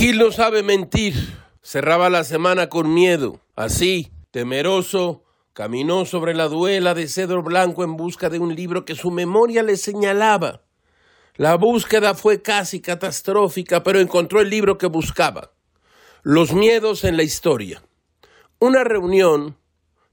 No sabe mentir. Cerraba la semana con miedo. Así, temeroso, caminó sobre la duela de cedro blanco en busca de un libro que su memoria le señalaba. La búsqueda fue casi catastrófica, pero encontró el libro que buscaba. Los miedos en la historia. Una reunión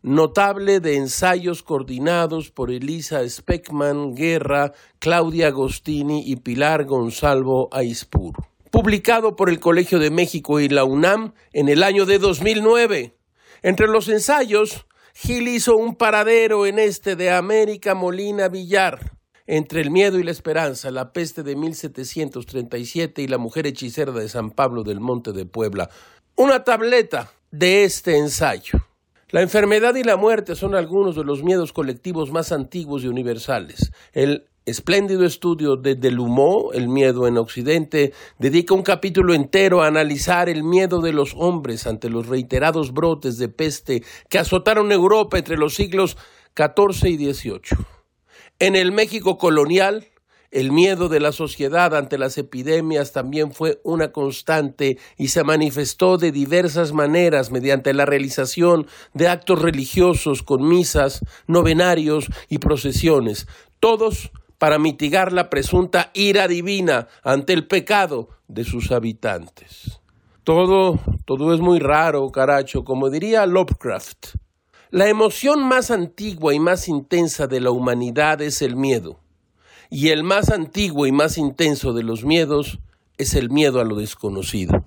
notable de ensayos coordinados por Elisa Speckman Guerra, Claudia Agostini y Pilar Gonzalvo Aispur. Publicado por el Colegio de México y la UNAM en el año de 2009. Entre los ensayos, Gil hizo un paradero en este de América Molina Villar. Entre el miedo y la esperanza, la peste de 1737 y la mujer hechicera de San Pablo del Monte de Puebla. Una tableta de este ensayo. La enfermedad y la muerte son algunos de los miedos colectivos más antiguos y universales. El espléndido estudio de Delumeau, El miedo en Occidente, dedica un capítulo entero a analizar el miedo de los hombres ante los reiterados brotes de peste que azotaron Europa entre los siglos XIV y XVIII. En el México colonial, el miedo de la sociedad ante las epidemias también fue una constante y se manifestó de diversas maneras mediante la realización de actos religiosos con misas, novenarios y procesiones, todos para mitigar la presunta ira divina ante el pecado de sus habitantes. Todo, todo es muy raro, caracho, como diría Lovecraft. La emoción más antigua y más intensa de la humanidad es el miedo y el más antiguo y más intenso de los miedos es el miedo a lo desconocido.